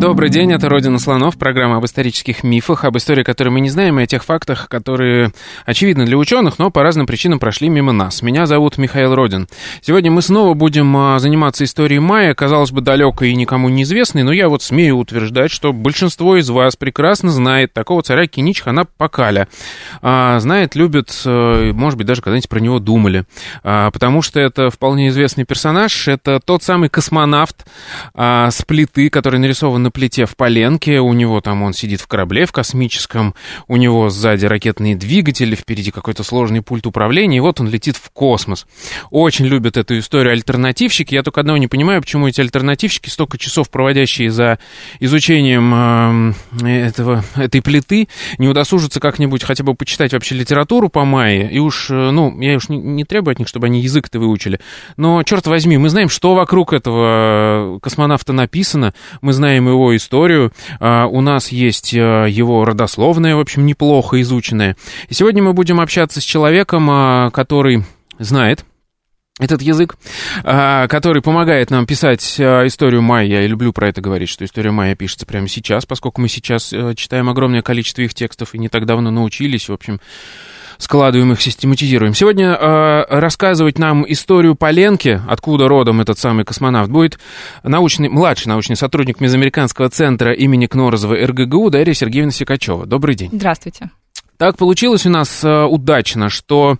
Добрый день, это «Родина слонов», программа об исторических мифах, об истории, которые мы не знаем, и о тех фактах, которые очевидны для ученых, но по разным причинам прошли мимо нас. Меня зовут Михаил Родин. Сегодня мы снова будем а, заниматься историей майя, казалось бы, далекой и никому неизвестной, но я вот смею утверждать, что большинство из вас прекрасно знает такого царя Киничхана Пакаля. А, знает, любит, э, может быть, даже когда-нибудь про него думали. А, потому что это вполне известный персонаж, это тот самый космонавт с плиты, который нарисован на плите в Поленке, у него там он сидит в корабле в космическом, у него сзади ракетные двигатели, впереди какой-то сложный пульт управления, и вот он летит в космос. Очень любят эту историю альтернативщики, я только одного не понимаю, почему эти альтернативщики, столько часов проводящие за изучением э, этого, этой плиты, не удосужатся как-нибудь хотя бы почитать вообще литературу по Майе, и уж, э, ну, я уж не, не требую от них, чтобы они язык-то выучили, но, черт возьми, мы знаем, что вокруг этого космонавта написано, мы знаем его его историю. А, у нас есть э, его родословная, в общем, неплохо изученная. И сегодня мы будем общаться с человеком, а, который знает этот язык, а, который помогает нам писать историю майя. Я люблю про это говорить, что история майя пишется прямо сейчас, поскольку мы сейчас э, читаем огромное количество их текстов и не так давно научились. В общем, складываем их, систематизируем. Сегодня э, рассказывать нам историю Поленки, откуда родом этот самый космонавт, будет научный, младший научный сотрудник Мезоамериканского центра имени Кнорозова РГГУ Дарья Сергеевна Сикачева. Добрый день. Здравствуйте. Так получилось у нас э, удачно, что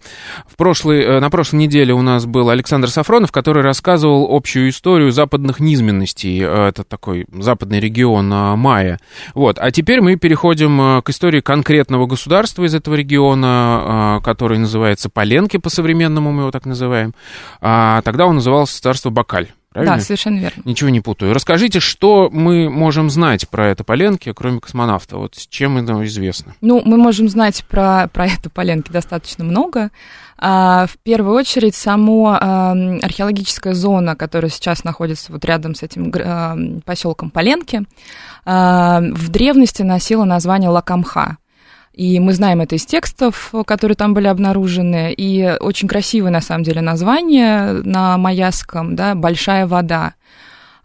в прошлой, э, на прошлой неделе у нас был Александр Сафронов, который рассказывал общую историю западных низменностей. Э, это такой западный регион Майя. Вот. А теперь мы переходим к истории конкретного государства из этого региона, который называется Поленки, по-современному мы его так называем. А тогда он назывался царство Бакаль. Правильно? Да, совершенно верно. Ничего не путаю. Расскажите, что мы можем знать про это Поленки, кроме космонавта? Вот чем это известно? Ну, мы можем знать про, про это Поленки достаточно много. А, в первую очередь, само а, археологическая зона, которая сейчас находится вот рядом с этим а, поселком Поленки, а, в древности носила название Лакамха. И мы знаем это из текстов, которые там были обнаружены. И очень красивое, на самом деле, название на маяском, да, «Большая вода».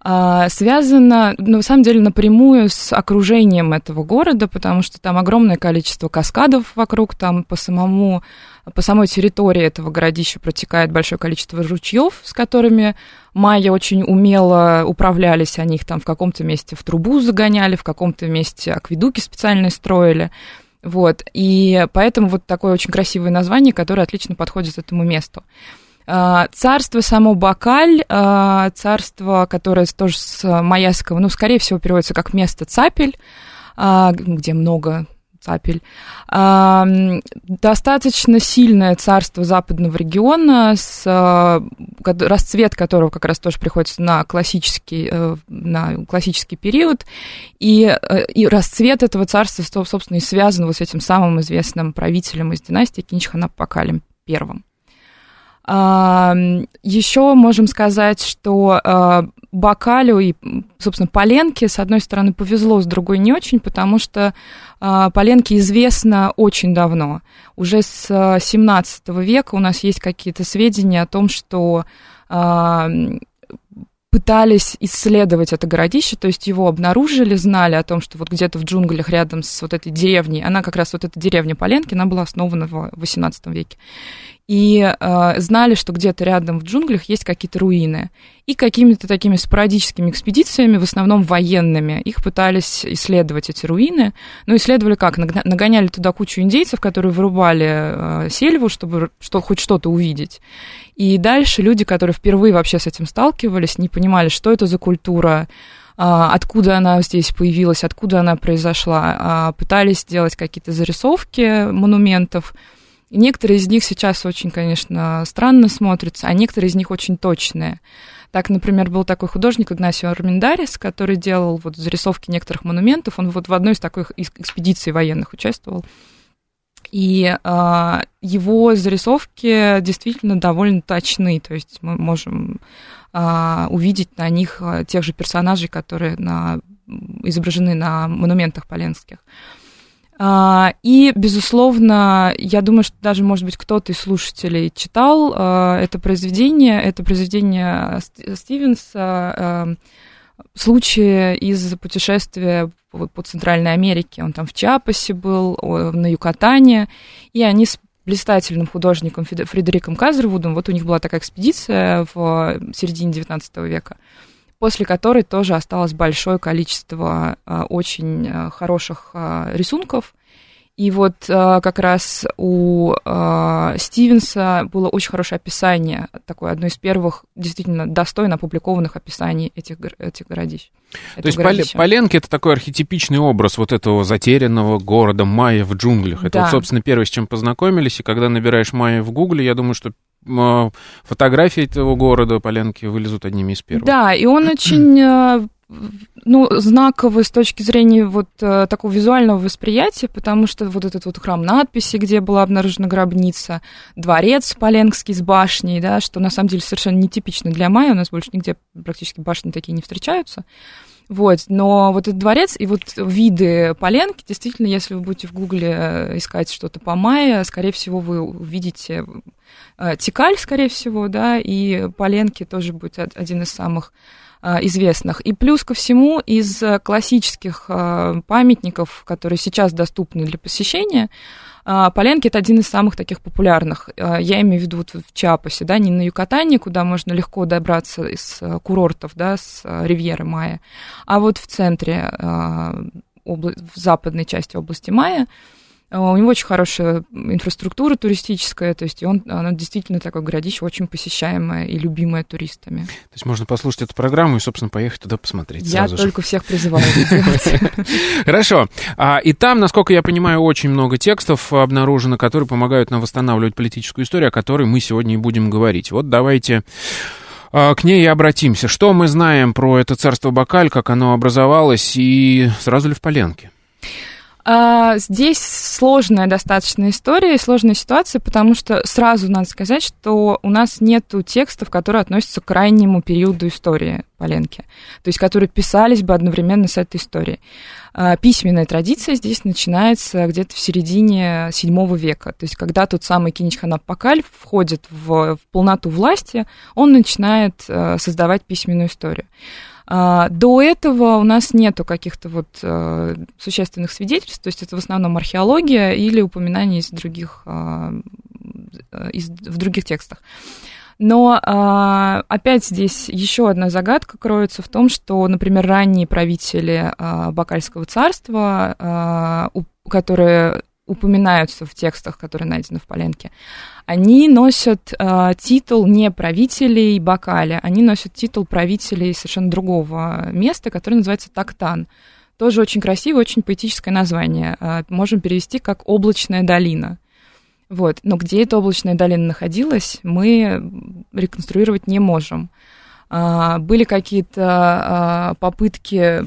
А, связано, ну, на самом деле, напрямую с окружением этого города, потому что там огромное количество каскадов вокруг, там по самому по самой территории этого городища протекает большое количество ручьев, с которыми майя очень умело управлялись, они их там в каком-то месте в трубу загоняли, в каком-то месте акведуки специальные строили. Вот, и поэтому вот такое очень красивое название, которое отлично подходит этому месту. А, царство само Бакаль, а, царство, которое тоже с майяского, ну, скорее всего, переводится как место цапель, а, где много Цапель. Достаточно сильное царство западного региона, с, расцвет которого как раз тоже приходится на классический, э, на классический период. И, э, и расцвет этого царства, собственно, и связан вот с этим самым известным правителем из династии Кинчханапакалем первым. Еще можем сказать, что а, Бакалю и, собственно, Поленке, с одной стороны, повезло, с другой не очень, потому что а, Поленке известно очень давно. Уже с 17 века у нас есть какие-то сведения о том, что пытались исследовать это городище, то есть его обнаружили, знали о том, что вот где-то в джунглях рядом с вот этой деревней, она как раз вот эта деревня Поленки, она была основана в XVIII веке и э, знали, что где-то рядом в джунглях есть какие-то руины. И какими-то такими спорадическими экспедициями, в основном военными, их пытались исследовать, эти руины. Ну, исследовали как? Нагоняли туда кучу индейцев, которые вырубали э, сельву, чтобы что, хоть что-то увидеть. И дальше люди, которые впервые вообще с этим сталкивались, не понимали, что это за культура, а, откуда она здесь появилась, откуда она произошла, а, пытались сделать какие-то зарисовки монументов, и некоторые из них сейчас очень, конечно, странно смотрятся, а некоторые из них очень точные. Так, например, был такой художник Игнасио Арминдарис, который делал вот зарисовки некоторых монументов. Он вот в одной из таких экспедиций военных участвовал. И э, его зарисовки действительно довольно точны, то есть мы можем э, увидеть на них тех же персонажей, которые на, изображены на монументах поленских. Uh, и, безусловно, я думаю, что даже, может быть, кто-то из слушателей читал uh, это произведение. Это произведение Стивенса, uh, случаи из путешествия по Центральной Америке. Он там в Чапасе был, на Юкатане, и они с блистательным художником Фредериком Казервудом, вот у них была такая экспедиция в середине XIX века, после которой тоже осталось большое количество а, очень а, хороших а, рисунков – и вот как раз у Стивенса было очень хорошее описание, такое одно из первых действительно достойно опубликованных описаний этих, этих городищ. То есть городища. Поленки это такой архетипичный образ вот этого затерянного города Майя в джунглях. Это да. вот, собственно, первое, с чем познакомились. И когда набираешь Майя в Гугле, я думаю, что фотографии этого города Поленки вылезут одними из первых. Да, и он очень э, ну, знаковый с точки зрения вот э, такого визуального восприятия, потому что вот этот вот храм надписи, где была обнаружена гробница, дворец Поленский с башней, да, что на самом деле совершенно нетипично для Майя, у нас больше нигде практически башни такие не встречаются. Вот, но вот этот дворец и вот виды Поленки, действительно, если вы будете в Гугле э, искать что-то по Майе, скорее всего, вы увидите э, Тикаль, скорее всего, да, и Поленки тоже будет один из самых Э, известных. И плюс ко всему из классических памятников, которые сейчас доступны для посещения, Поленки это один из самых таких популярных. Я имею в виду вот в Чапасе, да, не на Юкатане, куда можно легко добраться из курортов, да, с ривьеры Майя, а вот в центре, в западной части области Майя, Э, у него очень хорошая инфраструктура туристическая, то есть он, она действительно такое городище очень посещаемое и любимое туристами. То есть можно послушать эту программу и, собственно, поехать туда посмотреть. Я только же. всех призываю. Хорошо. А, и там, насколько я понимаю, очень много текстов обнаружено, которые помогают нам восстанавливать политическую историю, о которой мы сегодня и будем говорить. Вот давайте а, к ней и обратимся. Что мы знаем про это царство Бакаль, как оно образовалось, и сразу ли в Поленке? А, здесь сложная достаточно история сложная ситуация, потому что сразу надо сказать, что у нас нет текстов, которые относятся к крайнему периоду истории Поленки, то есть которые писались бы одновременно с этой историей. А, письменная традиция здесь начинается где-то в середине VII века, то есть когда тот самый Киничханап Пакаль входит в, в полноту власти, он начинает э, создавать письменную историю. А, до этого у нас нету каких-то вот э, существенных свидетельств, то есть это в основном археология или упоминания из других, а, из, в других текстах. Но а, опять здесь еще одна загадка кроется в том, что, например, ранние правители Бакальского царства, которые упоминаются в текстах, которые найдены в Поленке, они носят э, титул не правителей Бакаля, они носят титул правителей совершенно другого места, которое называется Тактан. Тоже очень красивое, очень поэтическое название. Э, можем перевести как «Облачная долина». Вот. Но где эта облачная долина находилась, мы реконструировать не можем. Э, были какие-то э, попытки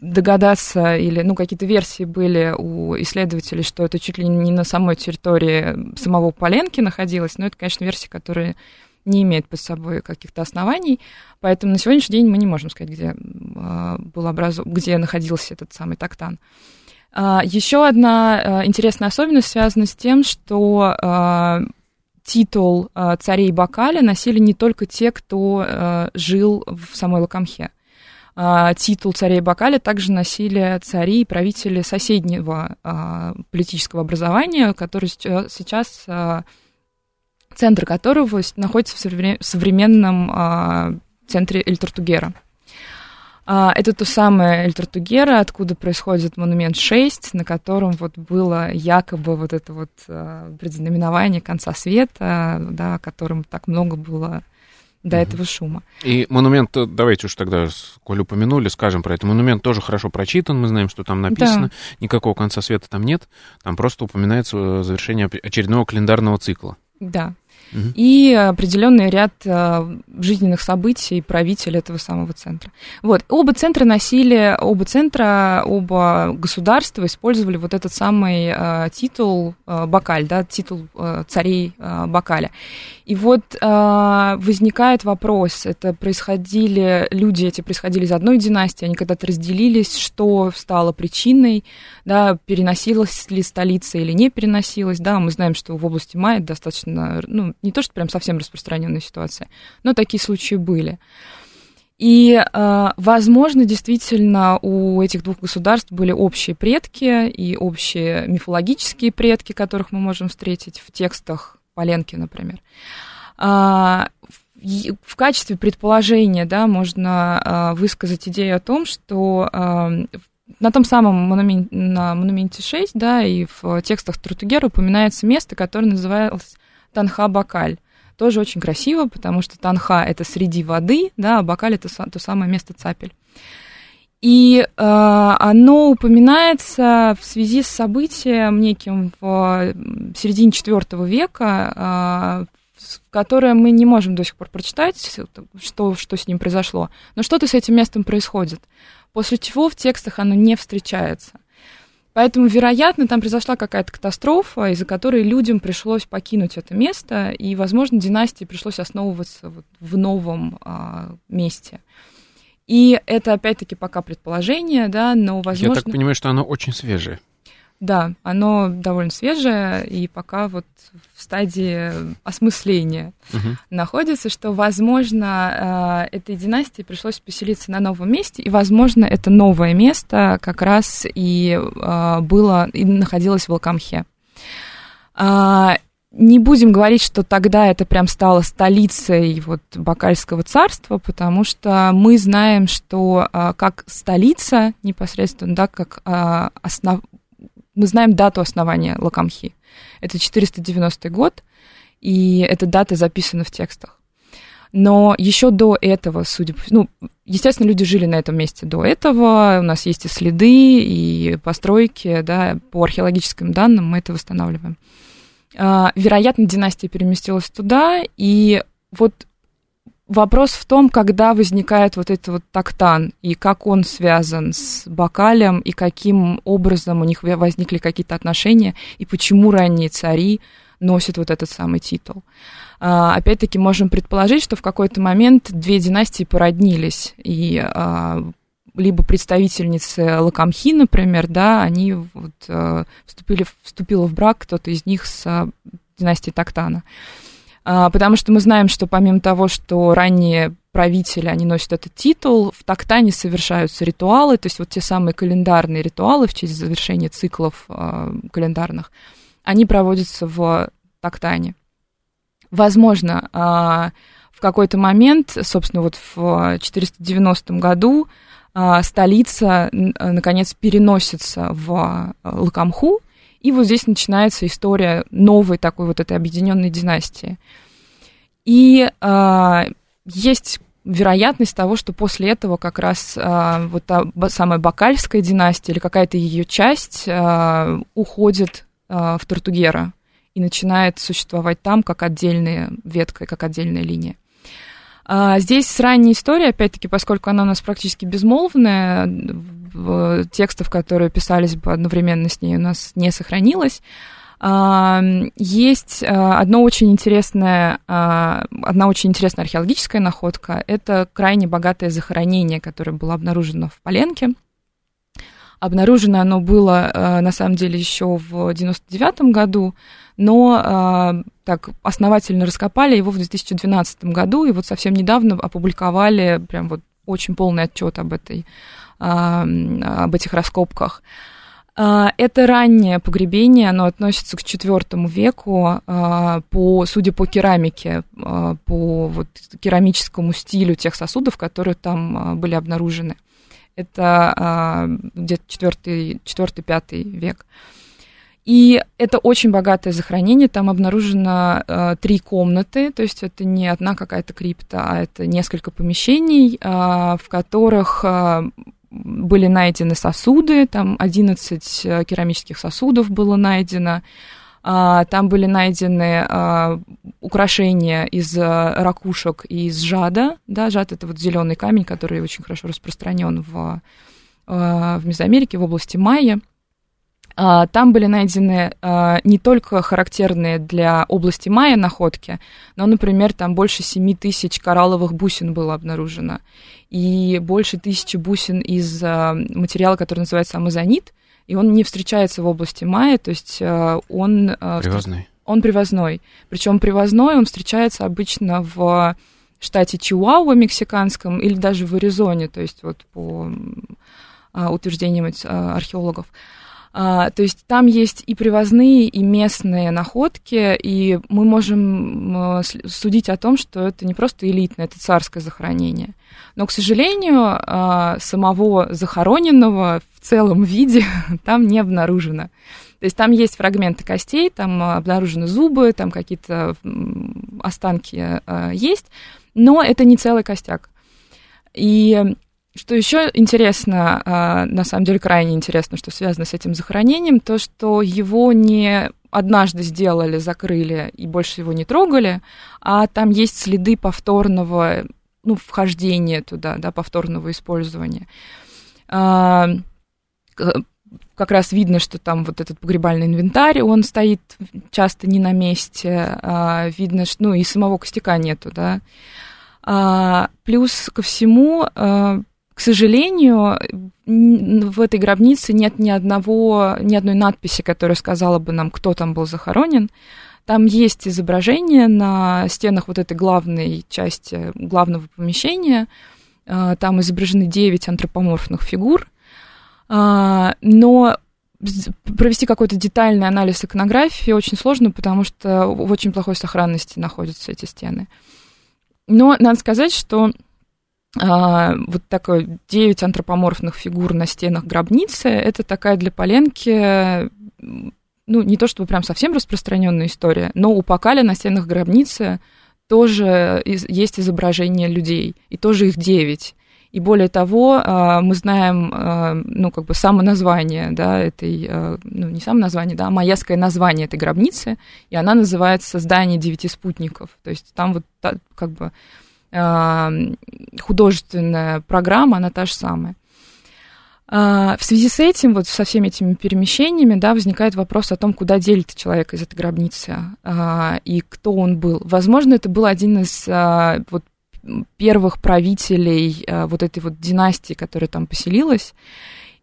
догадаться или, ну, какие-то версии были у исследователей, что это чуть ли не на самой территории самого Поленки находилось, но это, конечно, версия, которая не имеет под собой каких-то оснований, поэтому на сегодняшний день мы не можем сказать, где, а, был образу... где находился этот самый тактан. А, Еще одна а, интересная особенность связана с тем, что титул царей Бакаля носили не только те, кто жил в самой Лакамхе. А, титул царей Бакаля также носили цари и правители соседнего а, политического образования, который сейчас, а, центр которого находится в современном центре Эльтартугера. Это то самое Эльтартугера, откуда происходит монумент 6, на котором вот было якобы вот это вот предзнаменование конца света, да, о котором так много было до угу. этого шума. И монумент, э, давайте уж тогда, коль упомянули, скажем про это. Монумент тоже хорошо прочитан, мы знаем, что там написано. Да. Никакого конца света там нет. Там просто упоминается э, завершение очередного календарного цикла. Да. Угу. и определенный ряд э, жизненных событий правитель этого самого центра. Вот. Оба центра носили, оба центра, оба государства использовали вот этот самый э, титул э, Бакаль, да, титул царей Бакаля. И вот возникает вопрос, это происходили, люди эти происходили из одной династии, они когда-то разделились, что стало причиной, да, переносилась ли столица или не переносилась, да, мы знаем, что в области Майя достаточно, ну, не то, что прям совсем распространенная ситуация, но такие случаи были. И, э, возможно, действительно у этих двух государств были общие предки и общие мифологические предки, которых мы можем встретить в текстах Поленки, например. А, в качестве предположения да, можно а, высказать идею о том, что а, на том самом монументе, на монументе 6, да, и в текстах Трутугера упоминается место, которое называлось Танха-Бакаль. Тоже очень красиво, потому что Танха – это среди воды, да, а Бакаль – это то самое место цапель. И э, оно упоминается в связи с событием неким в середине IV века, э, которое мы не можем до сих пор прочитать, что, что с ним произошло. Но что-то с этим местом происходит. После чего в текстах оно не встречается. Поэтому, вероятно, там произошла какая-то катастрофа, из-за которой людям пришлось покинуть это место, и, возможно, династии пришлось основываться вот в новом а, месте. И это, опять-таки, пока предположение, да, но, возможно... Я так понимаю, что оно очень свежее. Да, оно довольно свежее и пока вот в стадии осмысления угу. находится, что, возможно, э, этой династии пришлось поселиться на новом месте, и, возможно, это новое место как раз и э, было, и находилось в Волкамхе. А, не будем говорить, что тогда это прям стало столицей вот Бакальского царства, потому что мы знаем, что а, как столица непосредственно, да, как основ... мы знаем дату основания Лакамхи. Это 490 год, и эта дата записана в текстах. Но еще до этого, судя по... Ну, естественно, люди жили на этом месте до этого. У нас есть и следы, и постройки, да, по археологическим данным мы это восстанавливаем. А, вероятно, династия переместилась туда, и вот вопрос в том, когда возникает вот этот вот тактан, и как он связан с Бакалем, и каким образом у них возникли какие-то отношения, и почему ранние цари носят вот этот самый титул. А, опять-таки, можем предположить, что в какой-то момент две династии породнились, и а, либо представительницы Лакамхи, например, да, они вот, э, вступили, вступила в брак кто-то из них с э, династией Тактана. А, потому что мы знаем, что помимо того, что ранние правители, они носят этот титул, в Тактане совершаются ритуалы, то есть вот те самые календарные ритуалы в честь завершения циклов э, календарных, они проводятся в Тактане. Возможно, э, в какой-то момент, собственно, вот в 490 году а, столица, наконец, переносится в Лакамху, и вот здесь начинается история новой такой вот этой объединенной династии. И э, есть вероятность того, что после этого как раз э, вот та самая Бакальская династия или какая-то ее часть э, уходит э, в Тортугера и начинает существовать там как отдельная ветка, как отдельная линия. А, здесь ранняя история, опять-таки, поскольку она у нас практически безмолвная, текстов, которые писались бы одновременно с ней, у нас не сохранилось. А, есть а, одно очень интересное, одна очень интересная археологическая находка. Это крайне богатое захоронение, которое было обнаружено в Поленке. Обнаружено оно было, на самом деле, еще в 99 году, но так основательно раскопали его в 2012 году, и вот совсем недавно опубликовали прям вот очень полный отчет об, этой, об этих раскопках. А, это раннее погребение, оно относится к IV веку, по, судя по керамике, по вот керамическому стилю тех сосудов, которые там были обнаружены. Это где-то IV-5 век. И это очень богатое захоронение. Там обнаружено э, три комнаты, то есть это не одна какая-то крипта, а это несколько помещений, э, в которых э, были найдены сосуды, там 11 э, керамических сосудов было найдено. А, там были найдены а, украшения из а, ракушек и из жада. Да, жад это вот зеленый камень, который очень хорошо распространен в, в Мезоамерике, в области Майя. Там были найдены не только характерные для области Майя находки, но, например, там больше 7 тысяч коралловых бусин было обнаружено, и больше тысячи бусин из материала, который называется амазонит, и он не встречается в области Майя, то есть э, он... Э, привозной. Он привозной. Причем привозной он встречается обычно в штате Чиуауа мексиканском или даже в Аризоне, то есть вот по а, утверждениям археологов. А, то есть там есть и привозные, и местные находки, и мы можем судить о том, что это не просто элитное, это царское захоронение. Но, к сожалению, а, самого захороненного в целом виде там не обнаружено. То есть там есть фрагменты костей, там обнаружены зубы, там какие-то останки а, есть, но это не целый костяк. И что еще интересно, а, на самом деле крайне интересно, что связано с этим захоронением, то, что его не однажды сделали, закрыли и больше его не трогали, а там есть следы повторного ну, вхождения туда, да, повторного использования. А, как раз видно, что там вот этот погребальный инвентарь, он стоит часто не на месте, а, видно, что, ну, и самого костяка нету, да. Плюс ко всему к сожалению, в этой гробнице нет ни одного, ни одной надписи, которая сказала бы нам, кто там был захоронен. Там есть изображение на стенах вот этой главной части главного помещения. А, там изображены 9 антропоморфных фигур. А, но провести какой-то детальный анализ иконографии очень сложно, потому что в очень плохой сохранности находятся эти стены. Но надо сказать, что а, вот такое 9 антропоморфных фигур на стенах гробницы, это такая для Поленки, ну, не то чтобы прям совсем распространенная история, но у Пакаля на стенах гробницы тоже есть изображение людей, и тоже их 9. И более того, а, мы знаем, а, ну, как бы само название, да, этой, ну, не само название, да, а майяское название этой гробницы, и она называется «Здание девяти спутников». То есть там вот как бы художественная программа, она та же самая. А, в связи с этим, вот со всеми этими перемещениями, да, возникает вопрос о том, куда делит человек из этой гробницы а, и кто он был. Возможно, это был один из а, вот, первых правителей вот этой вот династии, которая там поселилась.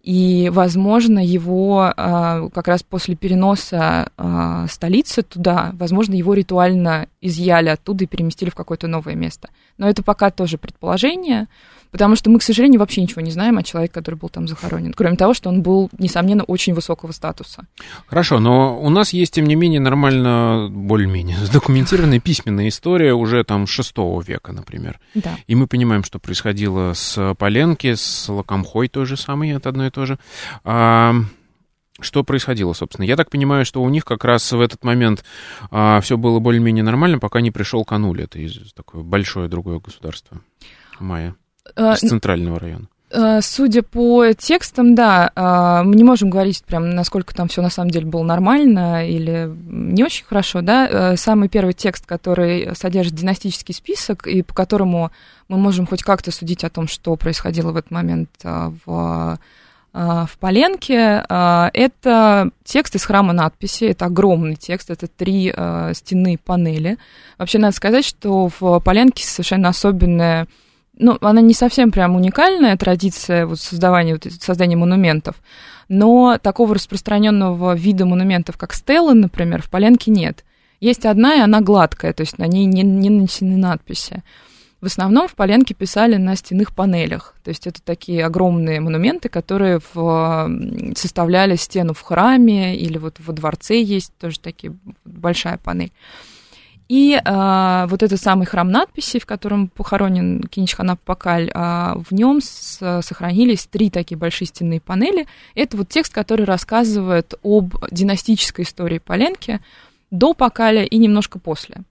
И, возможно, его а, как раз после переноса а, столицы туда, возможно, его ритуально изъяли оттуда и переместили в какое-то новое место. Но это пока тоже предположение. Потому что мы, к сожалению, вообще ничего не знаем о человеке, который был там захоронен, кроме того, что он был, несомненно, очень высокого статуса. Хорошо, но у нас есть, тем не менее, нормально, более-менее, задокументированная письменная история уже там 6 века, например. Да. И мы понимаем, что происходило с Поленки, с Лакомхой той же самой, это одно и то же. А, что происходило, собственно? Я так понимаю, что у них как раз в этот момент а, все было более-менее нормально, пока не пришел Кануль, это из такое большое другое государство. Майя. Э, из центрального района. Э, судя по текстам, да, э, мы не можем говорить прям, насколько там все на самом деле было нормально или не очень хорошо, да. Самый первый текст, который содержит династический список и по которому мы можем хоть как-то судить о том, что происходило в этот момент в в Поленке. Это текст из храма надписи, это огромный текст, это три стены панели. Вообще надо сказать, что в Поленке совершенно особенная ну, она не совсем прям уникальная традиция вот создавания, вот, создания монументов, но такого распространенного вида монументов, как стеллы, например, в Поленке нет. Есть одна, и она гладкая, то есть на ней не, не нанесены надписи. В основном в Поленке писали на стенных панелях. То есть это такие огромные монументы, которые в, составляли стену в храме или вот во дворце есть тоже такие большая панель. И а, вот этот самый храм надписи, в котором похоронен Киничханап Пакаль, а, в нем сохранились три такие большие стенные панели. Это вот текст, который рассказывает об династической истории Поленки до Пакаля и немножко после.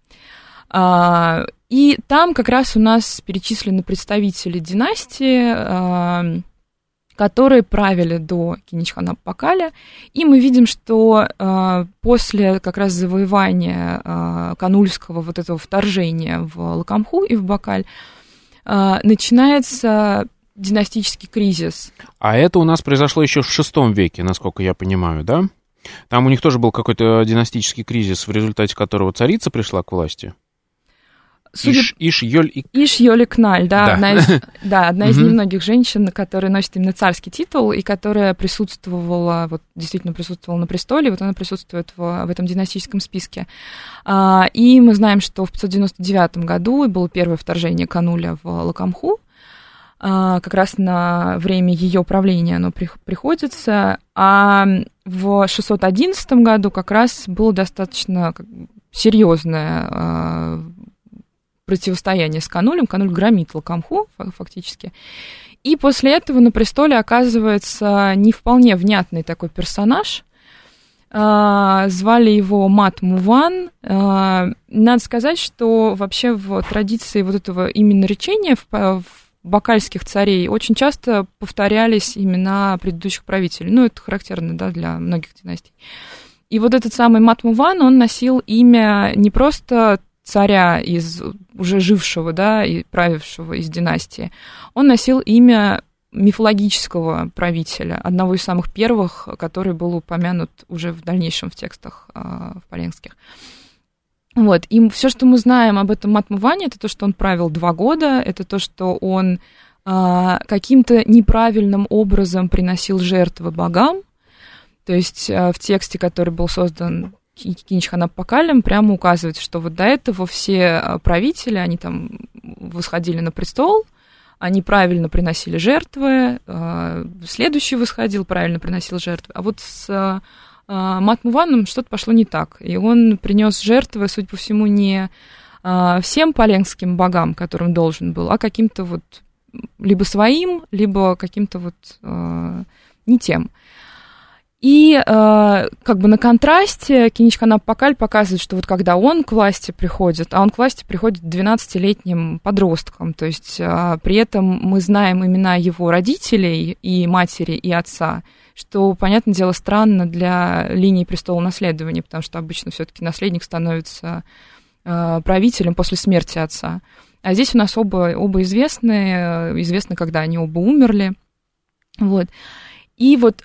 А, и там как раз у нас перечислены представители династии, а, которые правили до Киничхана-Пакаля. И мы видим, что э, после как раз завоевания э, Канульского вот этого вторжения в Лакамху и в Бакаль э, начинается династический кризис. А это у нас произошло еще в VI веке, насколько я понимаю, да? Там у них тоже был какой-то династический кризис, в результате которого царица пришла к власти. Судя... Иш, Иш, Йоль и... Иш Йоли Кналь, да, да. одна из, да, одна из немногих женщин, которая носит именно царский титул и которая присутствовала, вот действительно присутствовала на престоле, вот она присутствует в, в этом династическом списке. А, и мы знаем, что в 599 году было первое вторжение Кануля в Лакамху, а, как раз на время ее правления оно при, приходится, а в 611 году как раз было достаточно серьезное а, противостояние с Канулем. Кануль громит Лакамху фактически. И после этого на престоле оказывается не вполне внятный такой персонаж. А, звали его Мат Муван. А, надо сказать, что вообще в традиции вот этого именно речения в, бакальских царей очень часто повторялись имена предыдущих правителей. Ну, это характерно да, для многих династий. И вот этот самый Матмуван, он носил имя не просто царя из уже жившего, да, и правившего из династии, он носил имя мифологического правителя, одного из самых первых, который был упомянут уже в дальнейшем в текстах э, в Поленских. Вот, и все, что мы знаем об этом Матмуване, это то, что он правил два года, это то, что он э, каким-то неправильным образом приносил жертвы богам, то есть э, в тексте, который был создан Киничхана Пакалем прямо указывает, что вот до этого все а, правители, они там восходили на престол, они правильно приносили жертвы, а, следующий восходил, правильно приносил жертвы, а вот с а, Матмуваном что-то пошло не так, и он принес жертвы, судя по всему, не всем поленским богам, которым должен был, а каким-то вот либо своим, либо каким-то вот не тем. И э, как бы на контрасте Киничканап Пакаль показывает, что вот когда он к власти приходит, а он к власти приходит 12-летним подростком, то есть э, при этом мы знаем имена его родителей, и матери, и отца, что, понятное дело, странно для линии престола наследования, потому что обычно все-таки наследник становится э, правителем после смерти отца. А здесь у нас оба, оба известны, известно, когда они оба умерли. Вот. И вот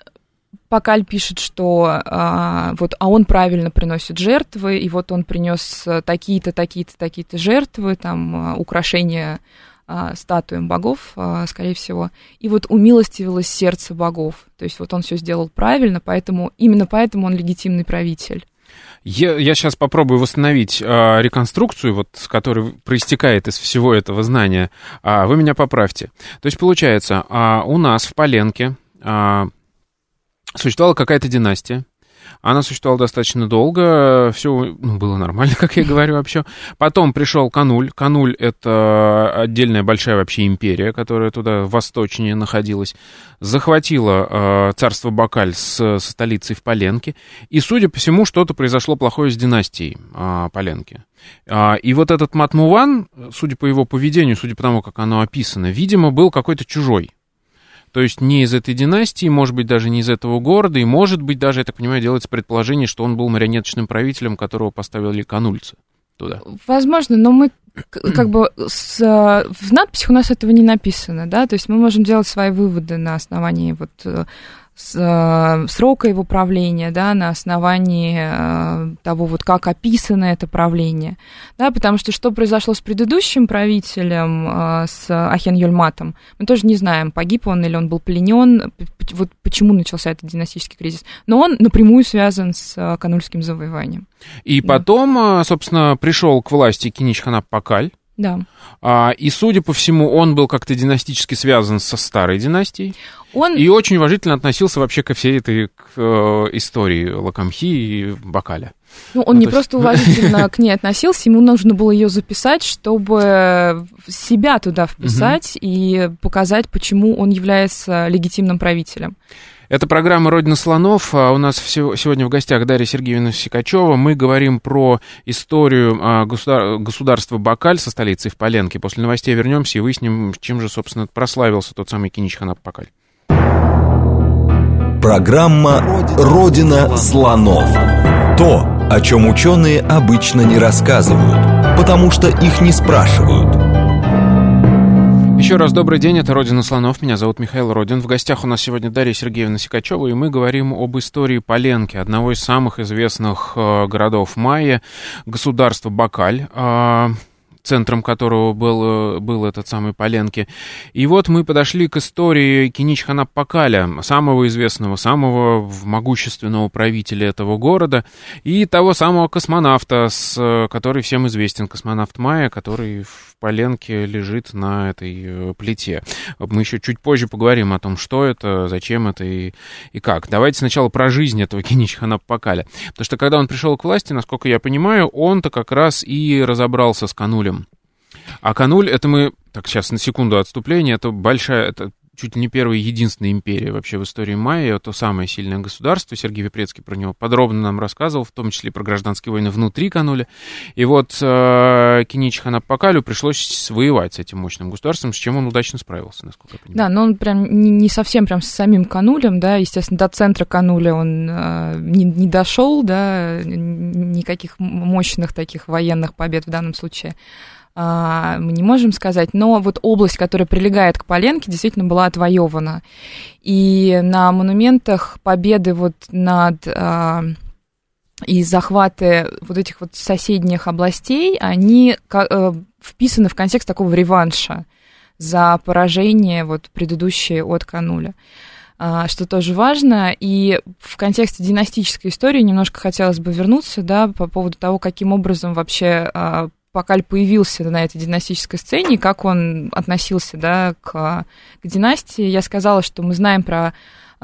Пакаль пишет, что а, вот, а он правильно приносит жертвы, и вот он принес такие-то, такие-то, такие-то жертвы, там, а, украшения а, статуям богов, а, скорее всего. И вот умилостивилось сердце богов. То есть вот он все сделал правильно, поэтому именно поэтому он легитимный правитель. Я, я сейчас попробую восстановить э, реконструкцию, вот, которая проистекает из всего этого знания. А, вы меня поправьте. То есть, получается, а, у нас в Поленке а, существовала какая-то династия. Она существовала достаточно долго, все ну, было нормально, как я говорю вообще. Потом пришел Кануль. Кануль — это отдельная большая вообще империя, которая туда восточнее находилась. Захватила э, царство Бакаль с, со столицей в Поленке. И, судя по всему, что-то произошло плохое с династией э, Поленки. А, и вот этот Матмуван, судя по его поведению, судя по тому, как оно описано, видимо, был какой-то чужой. То есть не из этой династии, может быть, даже не из этого города, и может быть даже, я так понимаю, делается предположение, что он был марионеточным правителем, которого поставили канульцы туда. Возможно, но мы как бы с, в надписях у нас этого не написано, да, то есть мы можем делать свои выводы на основании вот э, срока его правления, да, на основании э, того, вот как описано это правление, да, потому что что произошло с предыдущим правителем, э, с Ахен Юльматом, мы тоже не знаем, погиб он или он был пленен, вот почему начался этот династический кризис, но он напрямую связан с канульским завоеванием. И да. потом, собственно, пришел к власти Кинич Ханап Пакаль, да. А, и, судя по всему, он был как-то династически связан со старой династией. Он... И очень уважительно относился вообще ко всей этой к, э, истории Лакамхи и Бакаля. Ну, он ну, не просто есть... уважительно к ней относился, ему нужно было ее записать, чтобы себя туда вписать и показать, почему он является легитимным правителем. Это программа «Родина слонов». А у нас сегодня в гостях Дарья Сергеевна Сикачева. Мы говорим про историю а, государства Бакаль со столицей в Поленке. После новостей вернемся и выясним, чем же, собственно, прославился тот самый Кинич Бакаль. Программа «Родина слонов». То, о чем ученые обычно не рассказывают, потому что их не спрашивают. Еще раз добрый день, это «Родина слонов», меня зовут Михаил Родин. В гостях у нас сегодня Дарья Сергеевна Сикачева, и мы говорим об истории Поленки, одного из самых известных э, городов Майя, государства Бакаль. Э, центром которого был, был этот самый Поленки. И вот мы подошли к истории Киничхана Пакаля, самого известного, самого могущественного правителя этого города, и того самого космонавта, с, который всем известен, космонавт Майя, который в Поленке лежит на этой э, плите. Мы еще чуть позже поговорим о том, что это, зачем это и, и как. Давайте сначала про жизнь этого Киничхана Пакаля. Потому что когда он пришел к власти, насколько я понимаю, он-то как раз и разобрался с Канулем а Кануль, это мы, так, сейчас на секунду отступления, это большая, это чуть ли не первая и единственная империя вообще в истории Майя, то самое сильное государство. Сергей Випрецкий про него подробно нам рассказывал, в том числе про гражданские войны внутри Кануля. И вот э, Кинич Ханапакалю пришлось воевать с этим мощным государством, с чем он удачно справился, насколько я понимаю. Да, но он прям не, не совсем прям с самим Канулем, да, естественно, до центра Кануля он э, не, не дошел, да, никаких мощных таких военных побед в данном случае а, мы не можем сказать, но вот область, которая прилегает к Поленке, действительно была отвоевана. И на монументах победы вот над а, и захваты вот этих вот соседних областей, они э, вписаны в контекст такого реванша за поражение вот предыдущее от Кануля а, что тоже важно. И в контексте династической истории немножко хотелось бы вернуться, да, по поводу того, каким образом вообще Пакаль появился на этой династической сцене, как он относился да, к, к династии. Я сказала, что мы знаем про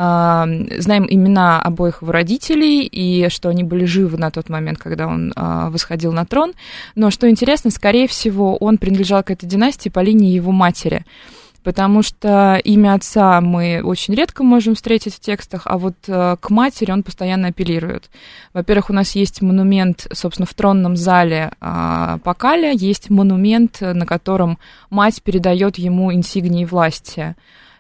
Uh, знаем имена обоих его родителей и что они были живы на тот момент, когда он uh, восходил на трон. Но что интересно, скорее всего, он принадлежал к этой династии по линии его матери потому что имя отца мы очень редко можем встретить в текстах, а вот э, к матери он постоянно апеллирует. Во-первых, у нас есть монумент, собственно, в тронном зале э, есть монумент, на котором мать передает ему инсигнии власти.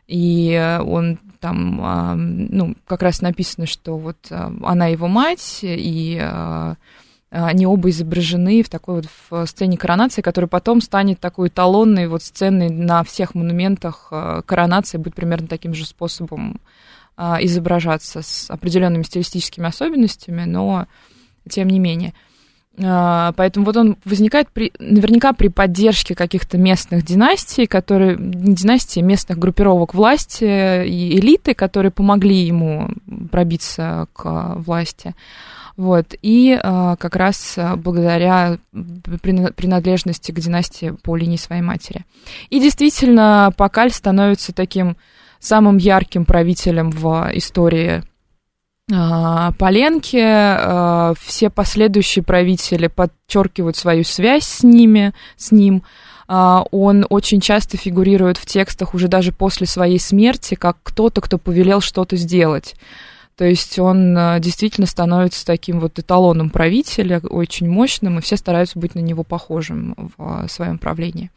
И он там, э, ну, как раз написано, что вот э, она его мать, и э, они оба изображены в такой вот в сцене коронации, которая потом станет такой эталонной вот сценой на всех монументах э, коронации, будет примерно таким же способом э, изображаться с определенными стилистическими особенностями, но тем не менее. Э, поэтому вот он возникает при, наверняка при поддержке каких-то местных династий, которые, не династий, местных группировок власти и элиты, которые помогли ему пробиться к власти. Вот, и э, как раз а, благодаря принадлежности к династии по линии своей матери. И действительно, Пакаль становится таким самым ярким правителем в истории Поленки. Э, все последующие правители подчеркивают свою связь с ними, с ним. Он очень часто фигурирует в текстах уже даже после своей смерти, как кто-то, кто повелел что-то сделать. То есть он э, действительно становится таким вот эталоном правителя, очень мощным, и все стараются быть на него похожим в э, своем правлении.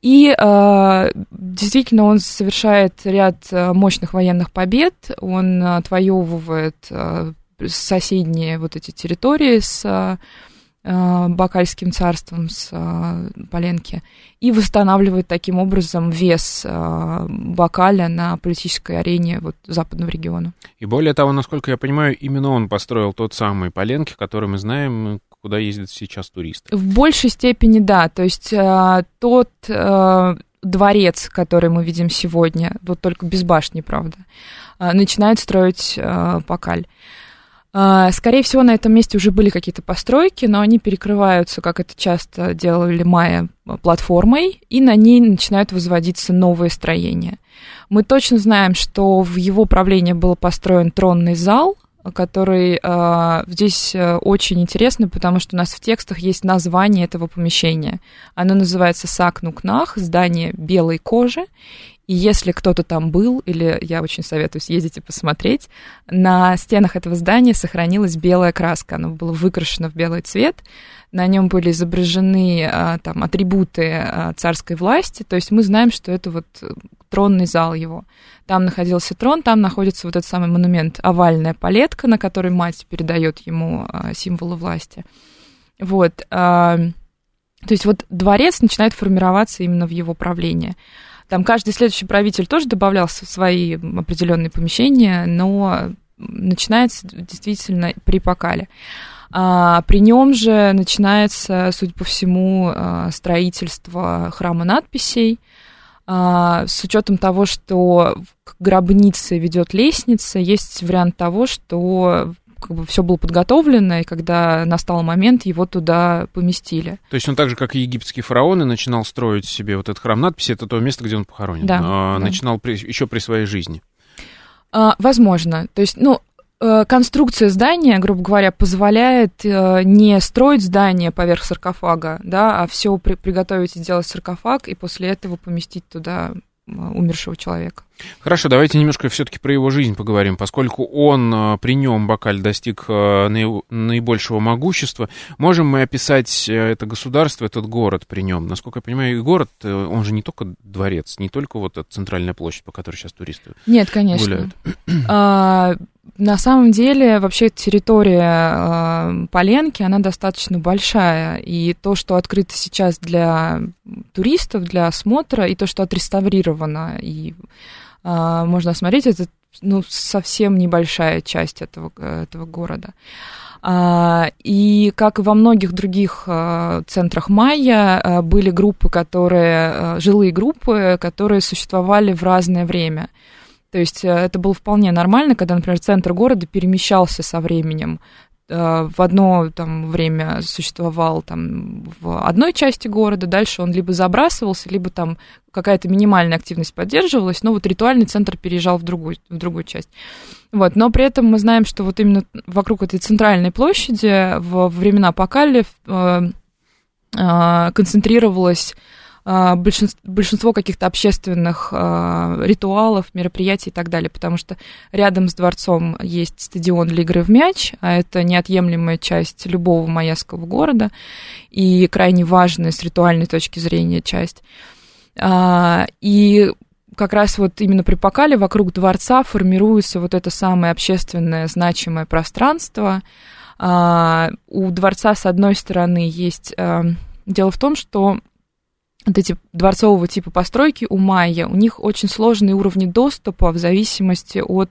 И э, действительно он совершает ряд мощных военных побед, он отвоевывает соседние вот эти территории с Бакальским царством с э, Поленки и восстанавливает таким образом вес э, Бакаля на политической арене вот, западного региона. И более того, насколько я понимаю, именно он построил тот самый Поленки, который мы знаем, куда ездят сейчас туристы. В большей степени да, то есть тот дворец, который мы видим сегодня, вот только без башни, правда, начинает строить Бакаль. А, скорее всего, на этом месте уже были какие-то постройки, но они перекрываются, как это часто делали майя, платформой, и на ней начинают возводиться новые строения. Мы точно знаем, что в его правлении был построен тронный зал, который э, здесь очень интересно, потому что у нас в текстах есть название этого помещения. Оно называется Сакнукнах, здание белой кожи, И если кто-то там был, или я очень советую съездить и посмотреть, на стенах этого здания сохранилась белая краска, оно было выкрашено в белый цвет, на нем были изображены а, там атрибуты а, царской власти, то есть мы знаем, что это вот тронный зал его. Там находился трон, там находится вот этот самый монумент, овальная палетка, на которой мать передает ему а, символы власти. Вот. То есть вот дворец начинает формироваться именно в его правлении. Там каждый следующий правитель тоже добавлял свои определенные помещения, но начинается действительно при Покале. А, при нем же начинается, судя по всему, а, строительство храма надписей. А, с учетом того, что к гробнице ведет лестница, есть вариант того, что как бы все было подготовлено, и когда настал момент, его туда поместили. То есть он так же, как и египетские фараоны, начинал строить себе вот этот храм надписи, это то место, где он похоронен. Да, а, да. Начинал при, еще при своей жизни. А, возможно. То есть, ну, конструкция здания, грубо говоря, позволяет э, не строить здание поверх саркофага, да, а все при, приготовить и сделать саркофаг, и после этого поместить туда умершего человека. Хорошо, давайте немножко все-таки про его жизнь поговорим, поскольку он э, при нем Бакаль достиг э, наибольшего могущества. Можем мы описать э, это государство, этот город при нем? Насколько я понимаю, и город, он же не только дворец, не только вот эта центральная площадь, по которой сейчас туристы Нет, конечно. гуляют. На самом деле, вообще территория э, Поленки, она достаточно большая, и то, что открыто сейчас для туристов, для осмотра, и то, что отреставрировано, и можно осмотреть, это ну, совсем небольшая часть этого, этого города. А, и как и во многих других а, центрах майя, а, были группы, которые, жилые группы, которые существовали в разное время. То есть э, это было вполне нормально, когда, например, центр города перемещался со временем. Э, в одно там, время существовал там, в одной части города, дальше он либо забрасывался, либо там какая-то минимальная активность поддерживалась, но вот ритуальный центр переезжал в другую, в другую часть. Вот. Но при этом мы знаем, что вот именно вокруг этой центральной площади в времена Покалли э, э, концентрировалась большинство, большинство каких-то общественных э, ритуалов, мероприятий и так далее, потому что рядом с дворцом есть стадион для игры в мяч, а это неотъемлемая часть любого майяского города и крайне важная с ритуальной точки зрения часть. Э, и как раз вот именно при Покале вокруг дворца формируется вот это самое общественное значимое пространство. У дворца, с одной стороны, есть... Дело в том, что вот эти дворцового типа постройки у майя, у них очень сложные уровни доступа в зависимости от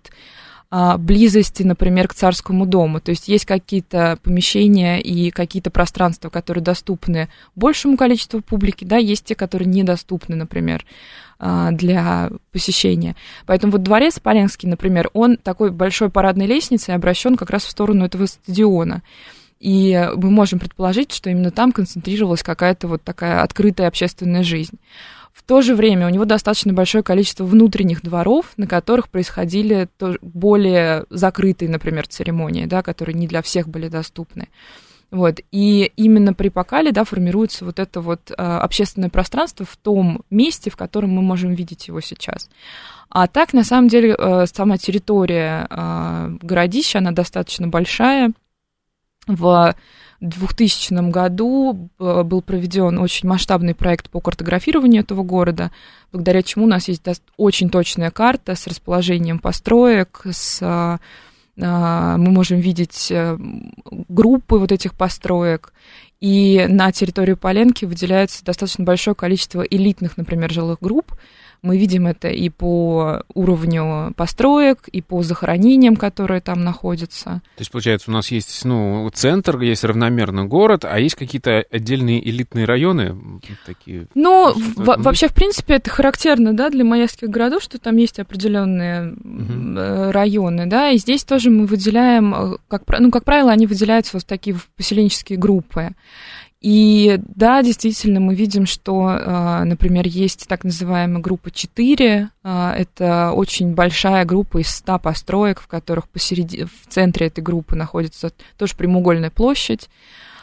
а, близости, например, к царскому дому. То есть есть какие-то помещения и какие-то пространства, которые доступны большему количеству публики, да, есть те, которые недоступны, например, а, для посещения. Поэтому вот дворец Поленский, например, он такой большой парадной лестницей обращен как раз в сторону этого стадиона. И мы можем предположить, что именно там концентрировалась какая-то вот такая открытая общественная жизнь. В то же время у него достаточно большое количество внутренних дворов, на которых происходили более закрытые, например, церемонии, да, которые не для всех были доступны. Вот. И именно при Покале да, формируется вот это вот а, общественное пространство в том месте, в котором мы можем видеть его сейчас. А так, на самом деле, э, сама территория э, городища, она достаточно большая, в 2000 году э, был проведен очень масштабный проект по картографированию этого города, благодаря чему у нас есть очень точная карта с расположением построек, с э, э, мы можем видеть группы вот этих построек, и на территории Поленки выделяется достаточно большое количество элитных, например, жилых групп, мы видим это и по уровню построек, и по захоронениям, которые там находятся. То есть, получается, у нас есть ну, центр, есть равномерно город, а есть какие-то отдельные элитные районы? Такие, ну, в- вообще, в принципе, это характерно да, для майских городов, что там есть определенные угу. районы, да, и здесь тоже мы выделяем, э, как, ну, как правило, они выделяются вот в такие поселенческие группы. И да, действительно, мы видим, что, а, например, есть так называемая группа 4. А, это очень большая группа из 100 построек, в которых посередине, в центре этой группы находится тоже прямоугольная площадь.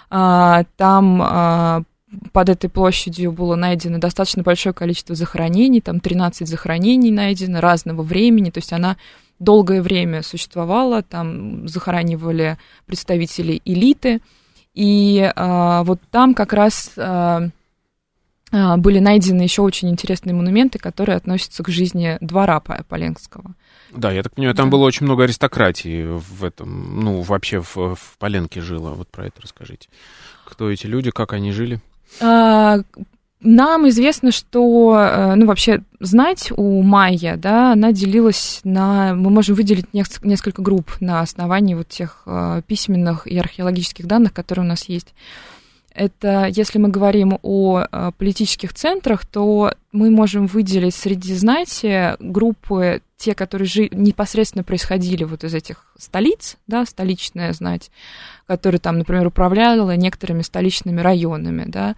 А, там под этой площадью было найдено достаточно большое количество захоронений, там 13 захоронений найдено разного времени, то есть она долгое время существовала, там захоранивали представители элиты, и а, вот там как раз а, а, были найдены еще очень интересные монументы, которые относятся к жизни двора Поленского. Да, я так понимаю, там да. было очень много аристократии в этом, ну, вообще в, в Поленке жило. Вот про это расскажите. Кто эти люди, как они жили? Нам известно, что, э, ну, вообще, знать у Майя, да, она делилась на... Мы можем выделить несколько групп на основании вот тех э, письменных и археологических данных, которые у нас есть. Это, если мы говорим о э, политических центрах, то мы можем выделить среди знати группы, те, которые жи- непосредственно происходили вот из этих столиц, да, столичная знать, которая там, например, управляла некоторыми столичными районами, да,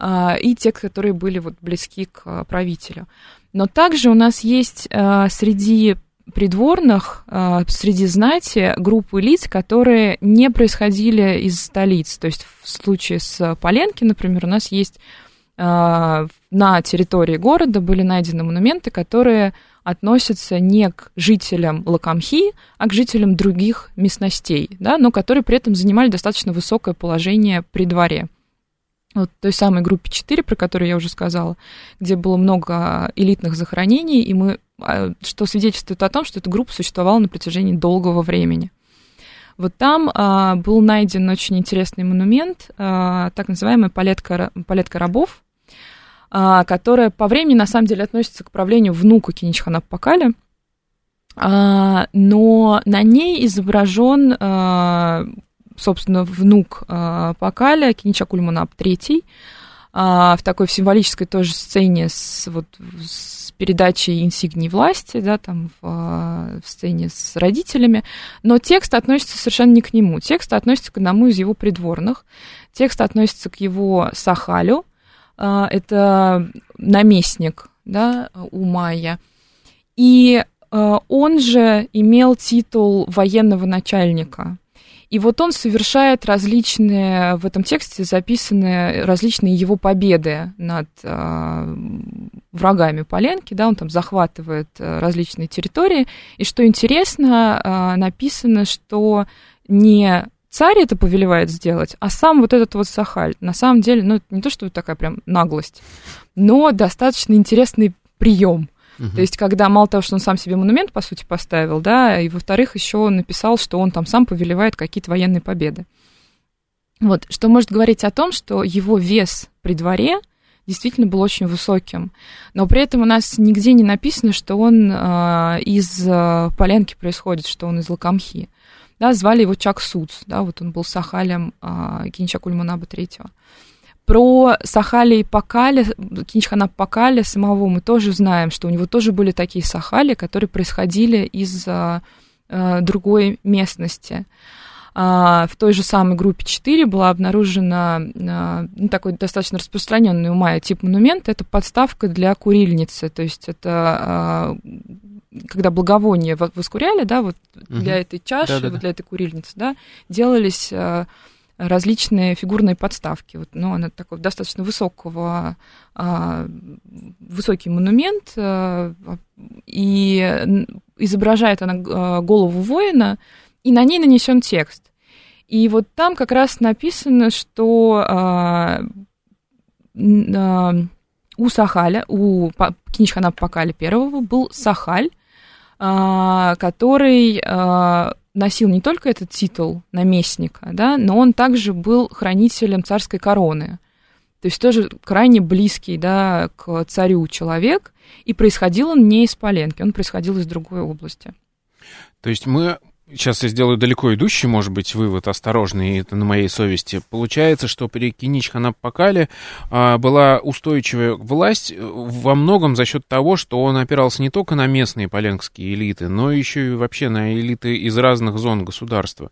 и те, которые были вот близки к правителю. Но также у нас есть э, среди придворных среди знати группы лиц, которые не происходили из столиц. То есть в случае с Поленки, например, у нас есть на территории города были найдены монументы, которые относятся не к жителям Лакамхи, а к жителям других местностей, да, но которые при этом занимали достаточно высокое положение при дворе вот той самой группе 4, про которую я уже сказала, где было много элитных захоронений, и мы, а, что свидетельствует о том, что эта группа существовала на протяжении долгого времени. Вот там а, был найден очень интересный монумент, а, так называемая палетка, палетка рабов, а, которая по времени на самом деле относится к правлению внука Киничхана Пакаля, а, но на ней изображен а, собственно, внук э, Пакаля, Киничакуль Мунап III, а, в такой символической тоже сцене с, вот, с передачей инсигнии власти, да, там в, а, в сцене с родителями, но текст относится совершенно не к нему. Текст относится к одному из его придворных. Текст относится к его Сахалю, это наместник, да, у Майя. И он же имел титул военного начальника. И вот он совершает различные, в этом тексте записаны различные его победы над э, врагами Поленки, да, он там захватывает э, различные территории. И что интересно, э, написано, что не царь это повелевает сделать, а сам вот этот вот Сахаль. На самом деле, ну, не то, что такая прям наглость, но достаточно интересный прием Угу. То есть, когда мало того, что он сам себе монумент, по сути, поставил, да, и во-вторых, еще написал, что он там сам повелевает какие-то военные победы. Вот, что может говорить о том, что его вес при дворе действительно был очень высоким. Но при этом у нас нигде не написано, что он э, из э, Поленки происходит, что он из Лакамхи. Да, звали его Чак Суц, да, вот он был сахалем э, Кинчакульманаба III. Про Сахали и Пакали, Кинчхана Пакали самого мы тоже знаем, что у него тоже были такие Сахали, которые происходили из а, другой местности. А, в той же самой группе 4 была обнаружена ну, такой достаточно распространенный у Майя тип монумента. Это подставка для курильницы, то есть это когда благовония воскуряли, да, вот угу. для этой чаши, Да-да-да. вот для этой курильницы, да, делались различные фигурные подставки. Вот, ну, она такой достаточно высокого, а, высокий монумент, а, и изображает она а, голову воина, и на ней нанесен текст. И вот там как раз написано, что у Сахаля, у Киничхана Пакаля первого был Сахаль, который носил не только этот титул наместника, да, но он также был хранителем царской короны. То есть тоже крайне близкий да, к царю человек, и происходил он не из Поленки, он происходил из другой области. То есть мы сейчас я сделаю далеко идущий, может быть, вывод осторожный, это на моей совести. Получается, что при Кинич Ханапакале а, была устойчивая власть э, во многом за счет того, что он опирался не только на местные поленские элиты, но еще и вообще на элиты из разных зон государства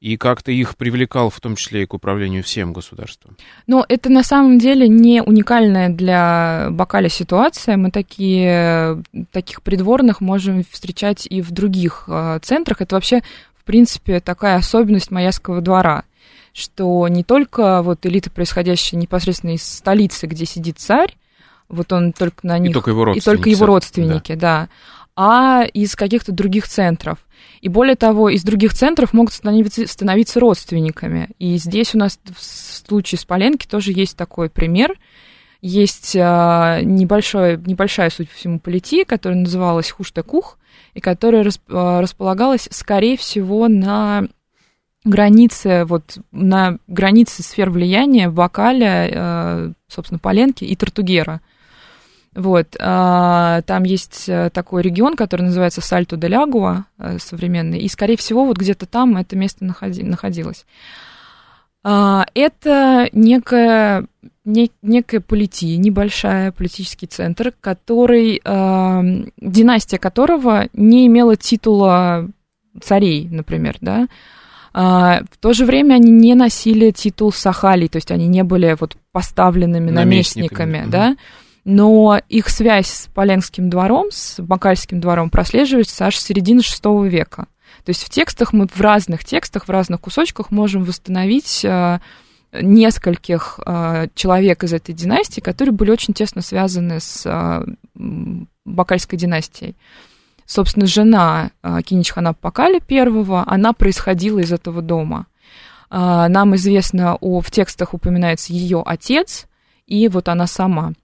и как-то их привлекал в том числе и к управлению всем государством. Но это на самом деле не уникальная для Бакаля ситуация. Мы такие, таких придворных можем встречать и в других э, центрах. Это вообще, в принципе, такая особенность Маяского двора. что не только вот элита, происходящая непосредственно из столицы, где сидит царь, вот он только на них... И только его родственники. И только его родственники, да. да а из каких-то других центров. И более того, из других центров могут становиться, становиться родственниками. И здесь у нас в случае с Поленки тоже есть такой пример. Есть а, небольшой, небольшая, судя по всему, полити, которая называлась Хуштекух, и которая а, располагалась, скорее всего, на границе, вот на границе сфер влияния Бакаля, а, собственно, Поленки и Тартугера. Вот, а, там есть э, такой регион, который называется Сальто де Лягуа э, современный, и, скорее всего, вот где-то там это место находи, находилось. А, это некая, не, некая полити, небольшая политический центр, который, а, династия которого не имела титула царей, например, да, в то же время они не носили титул сахали, то есть они не были вот поставленными наместниками, наместниками да, но их связь с Поленским двором, с Бакальским двором прослеживается аж с середины VI века. То есть в текстах мы в разных текстах, в разных кусочках можем восстановить э, нескольких э, человек из этой династии, которые были очень тесно связаны с э, Бакальской династией. Собственно, жена Киничхана Пакали первого, она происходила из этого дома. Нам известно, о, в текстах упоминается ее отец и вот она сама –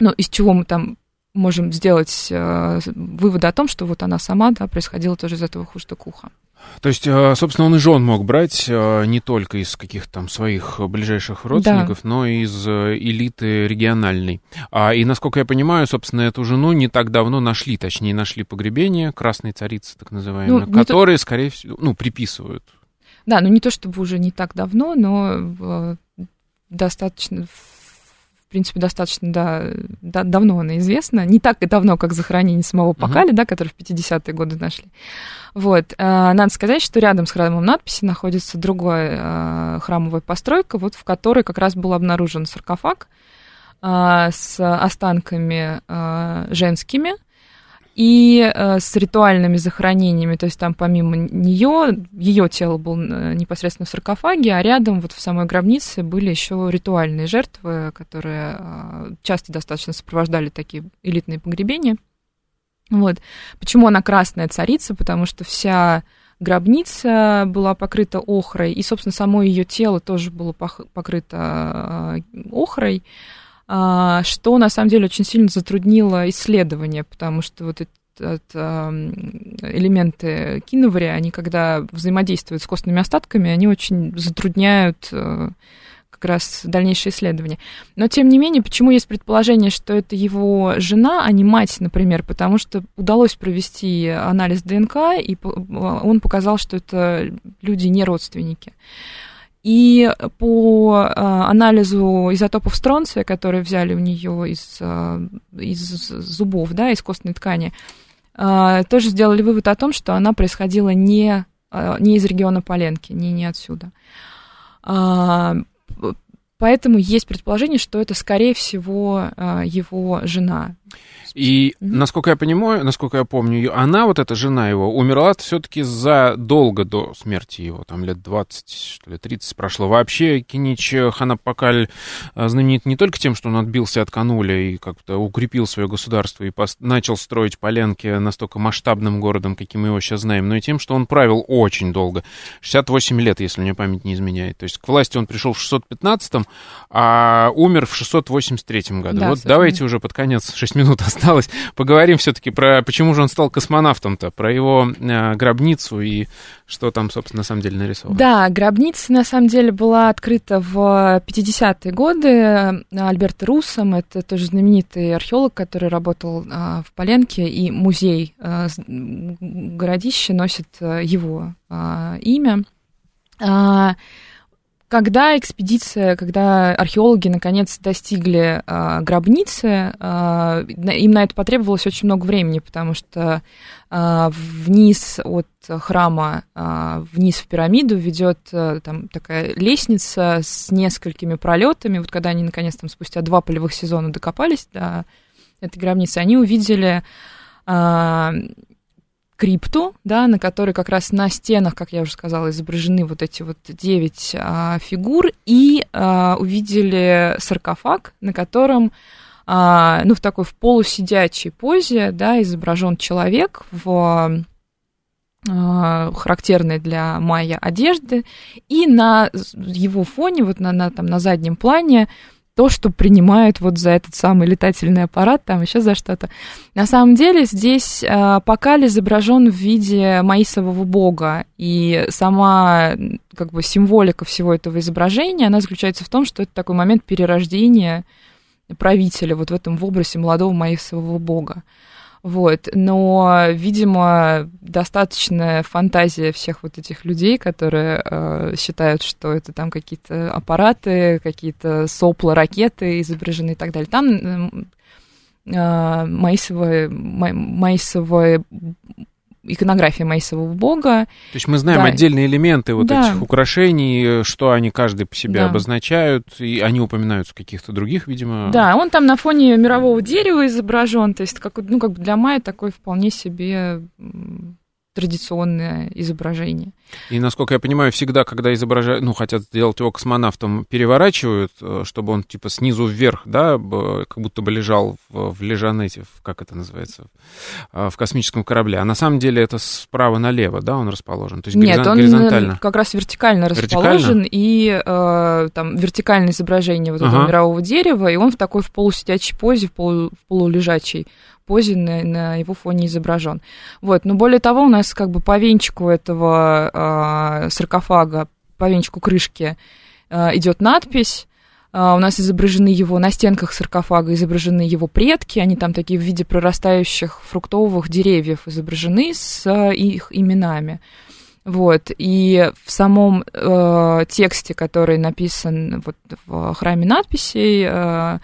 ну, из чего мы там можем сделать э, выводы о том, что вот она сама, да, происходила тоже из этого хуштакуха. То есть, э, собственно, он и жен мог брать э, не только из каких-то там своих ближайших родственников, да. но и из э, элиты региональной. А, и, насколько я понимаю, собственно, эту жену не так давно нашли, точнее, нашли погребение красной царицы, так называемой, ну, которые, то... скорее всего, ну, приписывают. Да, ну не то чтобы уже не так давно, но достаточно в принципе, достаточно да, да, давно она известна. Не так давно, как захоронение самого Пакали, uh-huh. да, который в 50-е годы нашли. Вот. А, надо сказать, что рядом с храмом надписи находится другая а, храмовая постройка, вот в которой как раз был обнаружен саркофаг а, с останками женскими, и э, с ритуальными захоронениями, то есть там помимо нее, ее тело было э, непосредственно в саркофаге, а рядом вот в самой гробнице были еще ритуальные жертвы, которые э, часто достаточно сопровождали такие элитные погребения. Вот. Почему она красная царица? Потому что вся гробница была покрыта охрой, и, собственно, само ее тело тоже было покрыто охрой. А, что на самом деле очень сильно затруднило исследование, потому что вот этот элементы киноваря, они когда взаимодействуют с костными остатками, они очень затрудняют э, как раз дальнейшее исследование. Но, тем не менее, почему есть предположение, что это его жена, а не мать, например, потому что удалось провести анализ ДНК, и он показал, что это люди не родственники. И по а, анализу изотопов стронция, которые взяли у нее из, а, из зубов, да, из костной ткани, а, тоже сделали вывод о том, что она происходила не, не из региона Поленки, не, не отсюда. Поэтому есть предположение, что это, скорее всего, его жена. И, mm-hmm. насколько я понимаю, насколько я помню, она, вот эта жена его, умерла все-таки задолго до смерти его, там лет 20, что ли, 30 прошло. Вообще Кинич Ханапакаль э, знаменит не только тем, что он отбился от Кануля и как-то укрепил свое государство и пос- начал строить Поленки настолько масштабным городом, каким мы его сейчас знаем, но и тем, что он правил очень долго. 68 лет, если мне память не изменяет. То есть к власти он пришел в 615-м, а умер в 683 году. Да, вот давайте уже под конец 6 минут осталось осталось. Поговорим все-таки про, почему же он стал космонавтом-то, про его э, гробницу и что там, собственно, на самом деле нарисовано. Да, гробница, на самом деле, была открыта в 50-е годы Альберто Русом. Это тоже знаменитый археолог, который работал э, в Поленке, и музей э, городища носит э, его э, имя. Когда экспедиция, когда археологи наконец достигли э, гробницы, э, им на это потребовалось очень много времени, потому что э, вниз от храма, э, вниз в пирамиду ведет э, там такая лестница с несколькими пролетами. Вот когда они наконец там спустя два полевых сезона докопались до этой гробницы, они увидели э, крипту, да, на которой как раз на стенах, как я уже сказала, изображены вот эти вот девять а, фигур, и а, увидели саркофаг, на котором, а, ну, в такой в полусидячей позе, да, изображен человек в а, характерной для майя одежды, и на его фоне, вот на, на, там, на заднем плане, то, что принимают вот за этот самый летательный аппарат, там еще за что-то. На самом деле здесь э, Покаль изображен в виде маисового бога, и сама как бы символика всего этого изображения, она заключается в том, что это такой момент перерождения правителя вот в этом в образе молодого маисового бога. Вот, но, видимо, достаточная фантазия всех вот этих людей, которые э, считают, что это там какие-то аппараты, какие-то сопла, ракеты изображены и так далее. Там э, маисовое, маисовое иконография Маисового бога. То есть мы знаем да. отдельные элементы вот да. этих украшений, что они каждый по себе да. обозначают, и они упоминаются в каких-то других, видимо. Да, он там на фоне мирового дерева изображен, то есть как, ну, как бы для Майя такой вполне себе традиционное изображение. И, насколько я понимаю, всегда, когда изображают, ну, хотят сделать его космонавтом, переворачивают, э, чтобы он, типа, снизу вверх, да, как будто бы лежал в, в лежанете, как это называется, в космическом корабле. А на самом деле это справа налево, да, он расположен? То есть Нет, он горизонтально. как раз вертикально расположен, вертикально? и э, там вертикальное изображение вот этого ага. мирового дерева, и он в такой в полусидячей позе, в, полу, в полулежачей позе на, на его фоне изображен. Вот. Но более того, у нас как бы по венчику этого э, саркофага, по венчику крышки э, идет надпись. Э, у нас изображены его, на стенках саркофага изображены его предки, они там такие в виде прорастающих фруктовых деревьев изображены с их именами. Вот, и в самом э, тексте, который написан вот в храме надписей, э,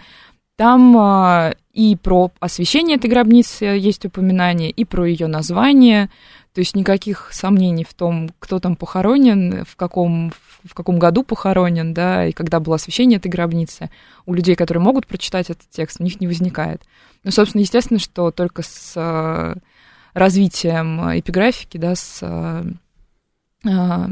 там э, и про освещение этой гробницы есть упоминание, и про ее название. То есть никаких сомнений в том, кто там похоронен, в каком, в каком году похоронен, да, и когда было освещение этой гробницы. У людей, которые могут прочитать этот текст, у них не возникает. Ну, собственно, естественно, что только с э, развитием эпиграфики, да, с э, э,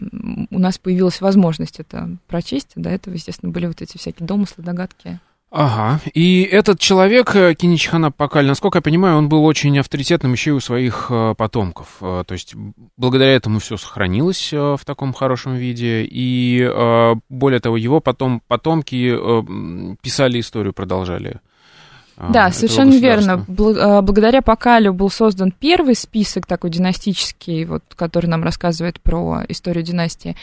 у нас появилась возможность это прочесть. До этого, естественно, были вот эти всякие домыслы, догадки. Ага. И этот человек, э, Киничхана Пакаль, насколько я понимаю, он был очень авторитетным еще и у своих э, потомков. Э, то есть благодаря этому все сохранилось в таком хорошем виде. И более того, его потом потомки писали историю, продолжали а, да, совершенно верно. А, благодаря Покалю был создан первый список такой династический, вот, который нам рассказывает про историю династии.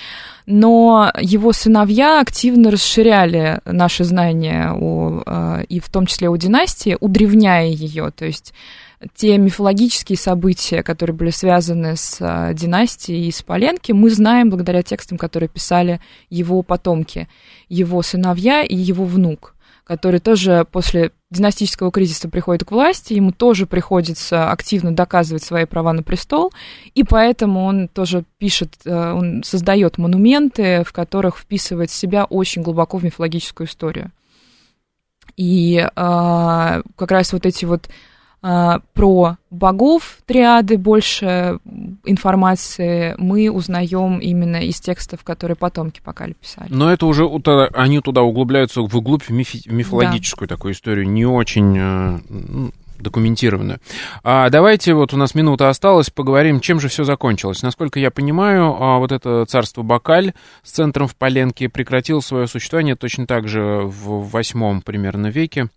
Но его сыновья активно расширяли наши знания о, а, и в том числе о династии, удревняя ее. То есть те мифологические события, которые были связаны с династией и с Поленки, мы знаем благодаря текстам, которые писали его потомки, его сыновья и его внук который тоже после династического кризиса приходит к власти, ему тоже приходится активно доказывать свои права на престол, и поэтому он тоже пишет, э, он создает монументы, в которых вписывает себя очень глубоко в мифологическую историю. И э, как раз вот эти вот про богов триады больше информации мы узнаем именно из текстов, которые потомки пока писали. Но это уже они туда углубляются вглубь в мифи, мифологическую да. такую историю, не очень э, ну, документированную. А давайте, вот у нас минута осталась, поговорим, чем же все закончилось. Насколько я понимаю, а, вот это царство Бакаль с центром в Поленке прекратило свое существование точно так же в восьмом примерно веке.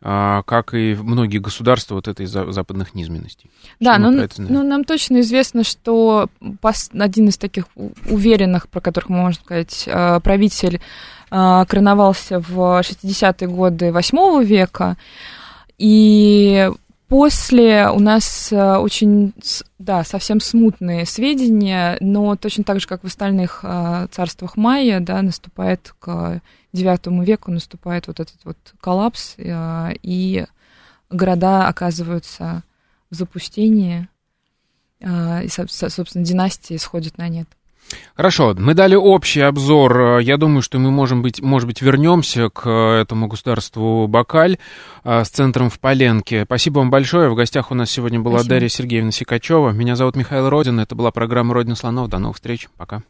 А, как и многие государства вот этой западных низменностей. Да, но ну, нам точно известно, что один из таких уверенных, про которых мы можем сказать, а, правитель а, короновался в 60-е годы 8 века, и После у нас очень, да, совсем смутные сведения, но точно так же, как в остальных царствах майя, да, наступает к IX веку наступает вот этот вот коллапс, э, и города оказываются в запустении, э, и, собственно, династии сходят на нет. Хорошо, мы дали общий обзор. Я думаю, что мы можем быть, может быть, вернемся к этому государству Бакаль а, с центром в Поленке. Спасибо вам большое. В гостях у нас сегодня была Спасибо. Дарья Сергеевна Сикачева. Меня зовут Михаил Родин. Это была программа «Родина слонов». До новых встреч. Пока.